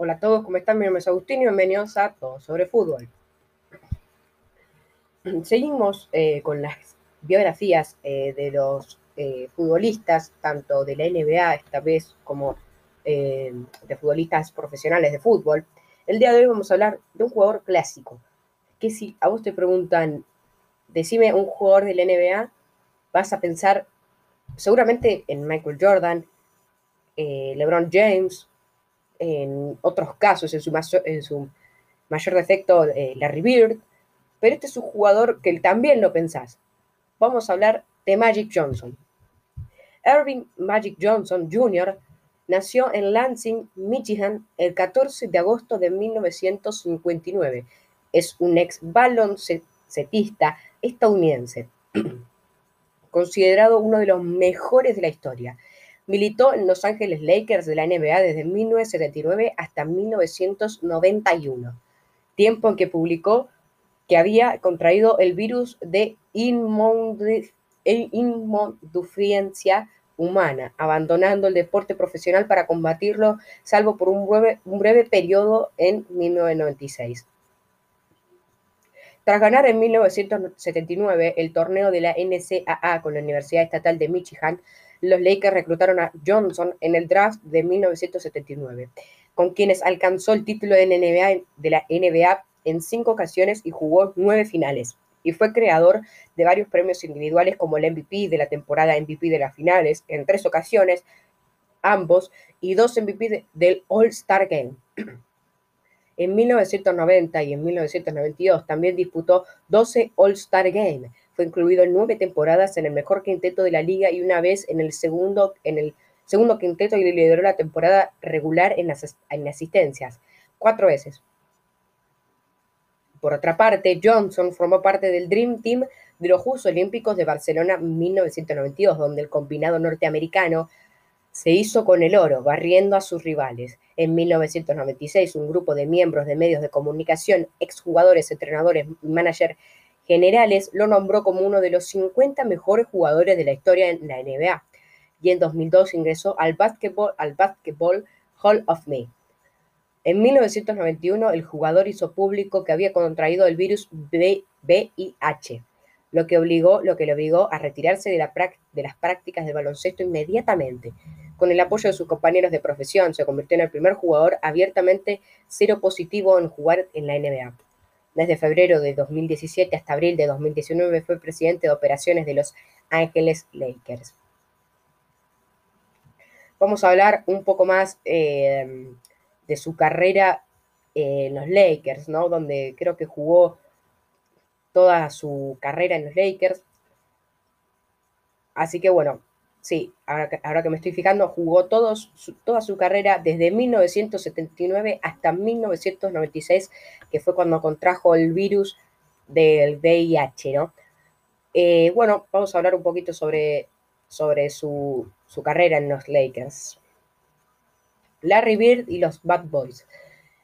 Hola a todos, ¿cómo están? Mi nombre es Agustín y bienvenidos a Todo sobre Fútbol. Seguimos eh, con las biografías eh, de los eh, futbolistas, tanto de la NBA esta vez como de futbolistas profesionales de fútbol. El día de hoy vamos a hablar de un jugador clásico, que si a vos te preguntan, decime un jugador de la NBA, vas a pensar seguramente en Michael Jordan, LeBron James, en otros casos, en su, mayor, en su mayor defecto, eh, Larry Bird, pero este es un jugador que también lo pensás. Vamos a hablar de Magic Johnson. Irving Magic Johnson Jr. nació en Lansing, Michigan, el 14 de agosto de 1959. Es un ex baloncetista estadounidense, considerado uno de los mejores de la historia Militó en Los Ángeles Lakers de la NBA desde 1979 hasta 1991, tiempo en que publicó que había contraído el virus de inmundificiencia humana, abandonando el deporte profesional para combatirlo, salvo por un breve, un periodo en 1996. Tras ganar en 1979 el torneo de la NCAA con la Universidad Estatal de Michigan, los Lakers reclutaron a Johnson en el draft de 1979, con quienes alcanzó el título de, la NBA en cinco ocasiones y jugó nueve finales. Y fue creador de varios premios individuales como el MVP de la temporada, MVP de las finales, en tres ocasiones, ambos, y dos MVP del All-Star Game. En 1990 y en 1992 también disputó 12 All-Star Games, fue incluido en nueve temporadas en el mejor quinteto de la liga y una vez en el segundo, en el segundo quinteto y lideró la temporada regular en, en asistencias, cuatro veces. Por otra parte, Johnson formó parte del Dream Team de los Juegos Olímpicos de Barcelona 1992, donde el combinado norteamericano se hizo con el oro, barriendo a sus rivales. En 1996, un grupo de miembros de medios de comunicación, exjugadores, entrenadores y managers generales lo nombró como uno de los 50 mejores jugadores de la historia en la NBA y en 2002 ingresó al Basketball, al Hall of Fame. En 1991 el jugador hizo público que había contraído el virus VIH, lo que, obligó, lo que le obligó a retirarse de, la, de las prácticas de baloncesto inmediatamente. Con el apoyo de sus compañeros de profesión, se convirtió en el primer jugador abiertamente cero positivo en jugar en la NBA. Desde febrero de 2017 hasta abril de 2019 fue presidente de operaciones de Los Ángeles Lakers. Vamos a hablar un poco más eh, de su carrera en los Lakers, ¿no? Donde creo que jugó toda su carrera en los Lakers. Así que bueno, Sí, ahora que, me estoy fijando, jugó toda su carrera desde 1979 hasta 1996, que fue cuando contrajo el virus del VIH, ¿no? Eh, bueno, vamos a hablar un poquito sobre, sobre su, su carrera en los Lakers. Larry Bird y los Bad Boys.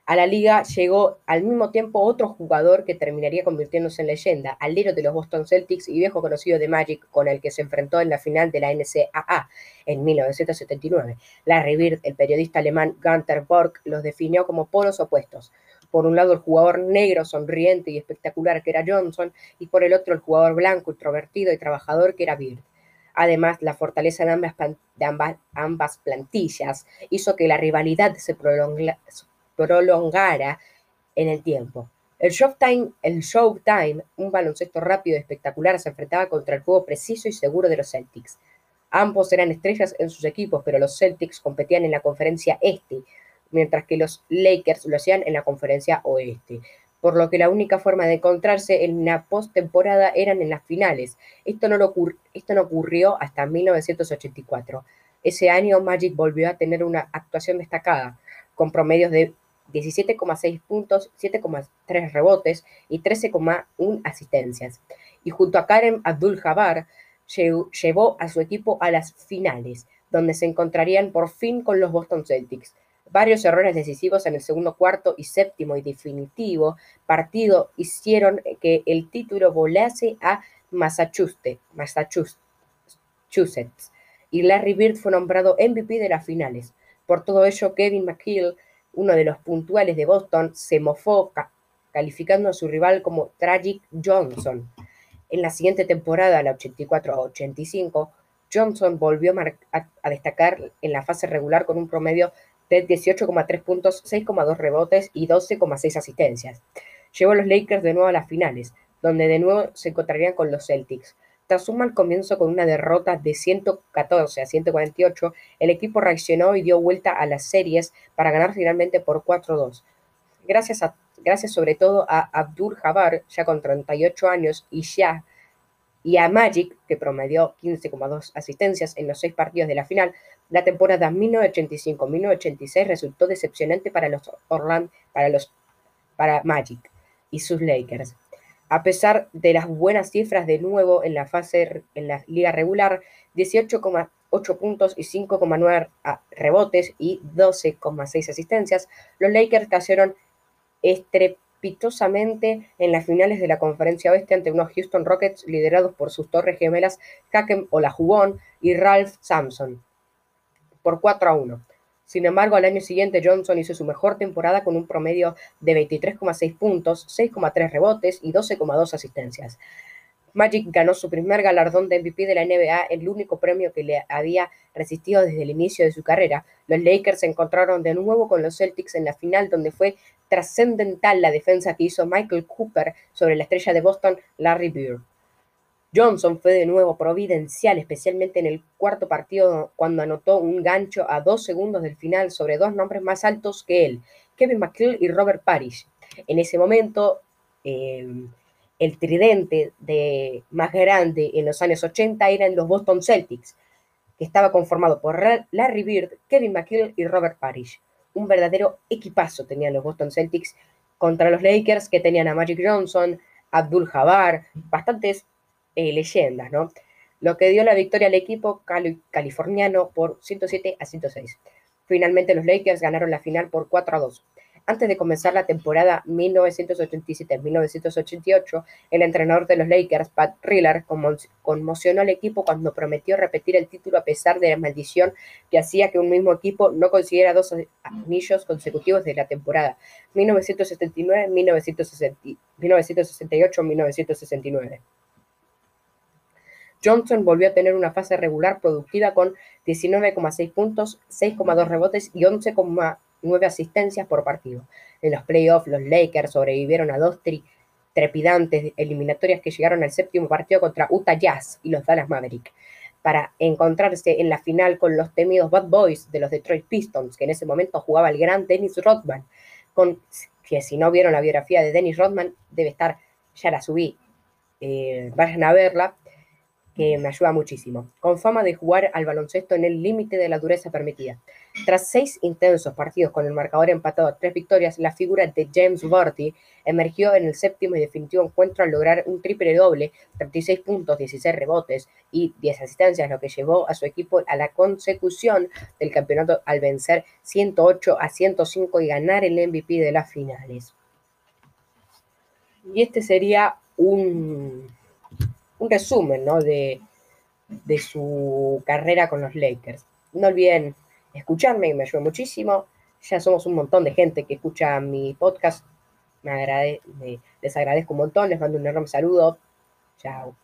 A la liga llegó al mismo tiempo otro jugador que terminaría convirtiéndose en leyenda, alero de los Boston Celtics y viejo conocido de Magic, con el que se enfrentó en la final de la NCAA en 1979. Larry Bird, el periodista alemán Gunther Borg, los definió como polos opuestos. Por un lado el jugador negro, sonriente y espectacular que era Johnson, y por el otro el jugador blanco, introvertido y trabajador que era Bird. Además, la fortaleza de ambas, ambas plantillas hizo que la rivalidad se prolongara prolongara en el tiempo. El Showtime, el Showtime, un baloncesto rápido y espectacular, se enfrentaba contra el juego preciso y seguro de los Celtics. Ambos eran estrellas en sus equipos, pero los Celtics competían en la conferencia este, mientras que los Lakers lo hacían en la conferencia oeste, por lo que la única forma de encontrarse en la postemporada eran en las finales. Esto no, esto no ocurrió hasta 1984. Ese año Magic volvió a tener una actuación destacada, con promedios de 17,6 puntos, 7,3 rebotes y 13,1 asistencias. Y junto a Karen Abdul-Jabbar, llevó a su equipo a las finales, donde se encontrarían por fin con los Boston Celtics. Varios errores decisivos en el segundo cuarto y séptimo y definitivo partido hicieron que el título volase a Massachusetts, Massachusetts y Larry Bird fue nombrado MVP de las finales. Por todo ello, Kevin McHale uno de los puntuales de Boston, se mofó calificando a su rival como Tragic Johnson. En la siguiente temporada, la 84-85, Johnson volvió a, destacar en la fase regular con un promedio de 18,3 puntos, 6,2 rebotes y 12,6 asistencias. Llevó a los Lakers de nuevo a las finales, donde de nuevo se encontrarían con los Celtics. Tras un mal comienzo con una derrota de 114 a 148, el equipo reaccionó y dio vuelta a las series para ganar finalmente por 4-2. Gracias, gracias sobre todo a Abdul Jabbar, ya con 38 años, y ya y a Magic, que promedió 15,2 asistencias en los seis partidos de la final, la temporada 1985-1986 resultó decepcionante para los Orlando, para los para Magic y sus Lakers. A pesar de las buenas cifras de nuevo en la fase en la liga regular, 18,8 puntos y 5,9 rebotes y 12,6 asistencias, los Lakers cayeron estrepitosamente en las finales de la Conferencia Oeste ante unos Houston Rockets liderados por sus torres gemelas Kakem Olajubón y Ralph Sampson por 4 a 1. Sin embargo, al año siguiente Johnson hizo su mejor temporada con un promedio de 23,6 puntos, 6,3 rebotes y 12,2 asistencias. Magic ganó su primer galardón de MVP de la NBA, el único premio que le había resistido desde el inicio de su carrera. Los Lakers se encontraron de nuevo con los Celtics en la final, donde fue trascendental la defensa que hizo Michael Cooper sobre la estrella de Boston, Larry Bird. Johnson fue de nuevo providencial, especialmente en el cuarto partido cuando anotó un gancho a dos segundos del final sobre dos nombres más altos que él, Kevin McHale y Robert Parrish. En ese momento, eh, el tridente de, más grande en los años 80 eran los Boston Celtics, que estaba conformado por Larry Bird, Kevin McHale y Robert Parrish. Un verdadero equipazo tenían los Boston Celtics contra los Lakers, que tenían a Magic Johnson, Abdul Jabbar, bastantes eh, leyendas, ¿no? Lo que dio la victoria al equipo californiano por 107 a 106. Finalmente los Lakers ganaron la final por 4 a 2. Antes de comenzar la temporada 1987-1988, el entrenador de los Lakers, Pat Riller, conmocionó al equipo cuando prometió repetir el título a pesar de la maldición que hacía que un mismo equipo no consiguiera dos anillos consecutivos de la temporada 1979-1968-1969. Johnson volvió a tener una fase regular productiva con 19,6 puntos, 6,2 rebotes y 11,1 nueve asistencias por partido. En los playoffs, los Lakers sobrevivieron a dos trepidantes eliminatorias que llegaron al séptimo partido contra Utah Jazz y los Dallas Mavericks, para encontrarse en la final con los temidos Bad Boys de los Detroit Pistons, que en ese momento jugaba el gran Dennis Rodman, que si no vieron la biografía de Dennis Rodman, debe estar, ya la subí, eh, vayan a verla, que me ayuda muchísimo, con fama de jugar al baloncesto en el límite de la dureza permitida. Tras seis intensos partidos con el marcador empatado a tres victorias, la figura de James Worthy emergió en el séptimo y definitivo encuentro al lograr un triple doble, 36 puntos, 16 rebotes y 10 asistencias, lo que llevó a su equipo a la consecución del campeonato al vencer 108 a 105 y ganar el MVP de las finales. Y este sería un un resumen ¿no? de, de su carrera con los Lakers. No olviden escucharme, me ayuda muchísimo. Ya somos un montón de gente que escucha mi podcast. Me agrade, les agradezco un montón, les mando un enorme saludo. Chao.